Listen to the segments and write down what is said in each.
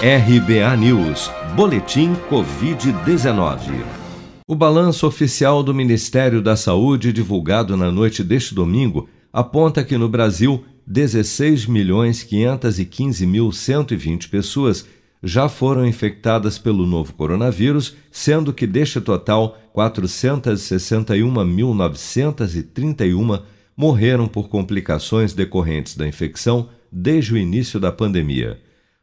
RBA News, Boletim Covid-19. O balanço oficial do Ministério da Saúde, divulgado na noite deste domingo, aponta que no Brasil 16.515.120 pessoas já foram infectadas pelo novo coronavírus, sendo que deste total 461.931 morreram por complicações decorrentes da infecção desde o início da pandemia.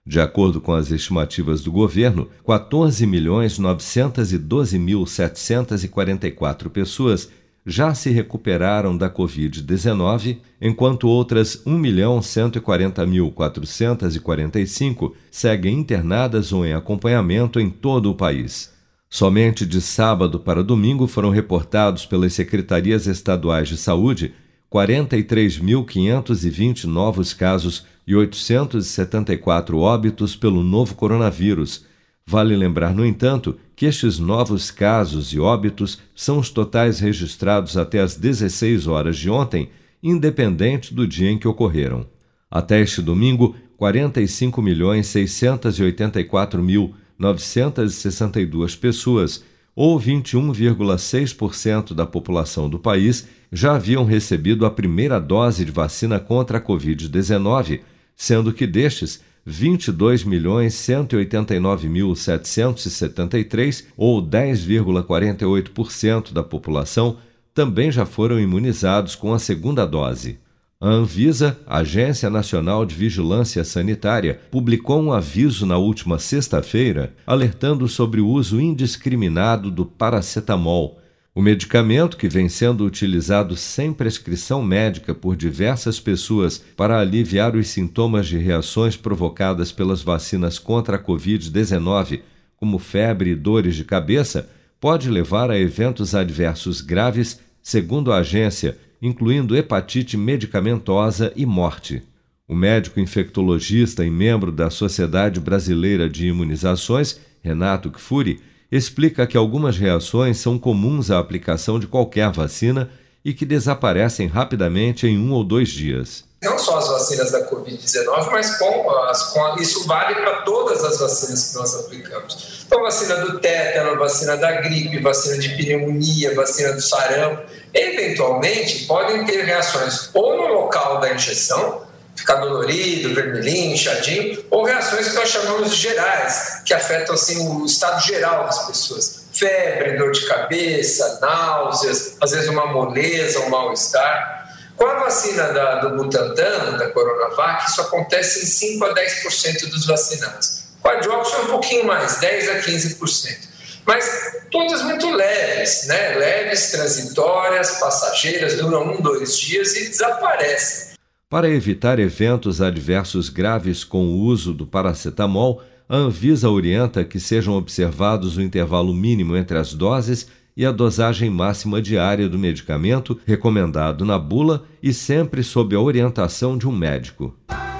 De acordo com as estimativas do governo, 14.912.744 pessoas já se recuperaram da Covid-19, enquanto outras 1.140.445 seguem internadas ou em acompanhamento em todo o país. Somente de sábado para domingo foram reportados pelas secretarias estaduais de saúde 43.520 novos casos e 874 óbitos pelo novo coronavírus. Vale lembrar, no entanto, que estes novos casos e óbitos são os totais registrados até às 16 horas de ontem, independente do dia em que ocorreram. Até este domingo, 45.684.962 pessoas ou 21,6% da população do país, já haviam recebido a primeira dose de vacina contra a Covid-19, sendo que destes, 22.189.773, ou 10,48% da população, também já foram imunizados com a segunda dose. A Anvisa, Agência Nacional de Vigilância Sanitária, publicou um aviso na última sexta-feira alertando sobre o uso indiscriminado do paracetamol. O medicamento, que vem sendo utilizado sem prescrição médica por diversas pessoas para aliviar os sintomas de reações provocadas pelas vacinas contra a Covid-19, como febre e dores de cabeça, pode levar a eventos adversos graves, segundo a agência incluindo hepatite medicamentosa e morte. O médico infectologista e membro da Sociedade Brasileira de Imunizações, Renato Kfouri, explica que algumas reações são comuns à aplicação de qualquer vacina e que desaparecem rapidamente em um ou dois dias. Não só as vacinas da Covid-19, mas com as, com isso vale para todas as vacinas que nós aplicamos. Então, vacina do tétano, vacina da gripe, vacina de pneumonia, vacina do sarampo, eventualmente podem ter reações ou no local da injeção, ficar dolorido, vermelhinho, inchadinho, ou reações que nós chamamos de gerais, que afetam assim o estado geral das pessoas. Febre, dor de cabeça, náuseas, às vezes uma moleza, um mal-estar. Com a vacina da, do Butantan, da Coronavac, isso acontece em 5 a 10% dos vacinados. Com a Johnson é um pouquinho mais, 10 a 15% mas todas muito leves, né? leves, transitórias, passageiras, duram um, dois dias e desaparecem. Para evitar eventos adversos graves com o uso do paracetamol, a Anvisa orienta que sejam observados o intervalo mínimo entre as doses e a dosagem máxima diária do medicamento recomendado na bula e sempre sob a orientação de um médico.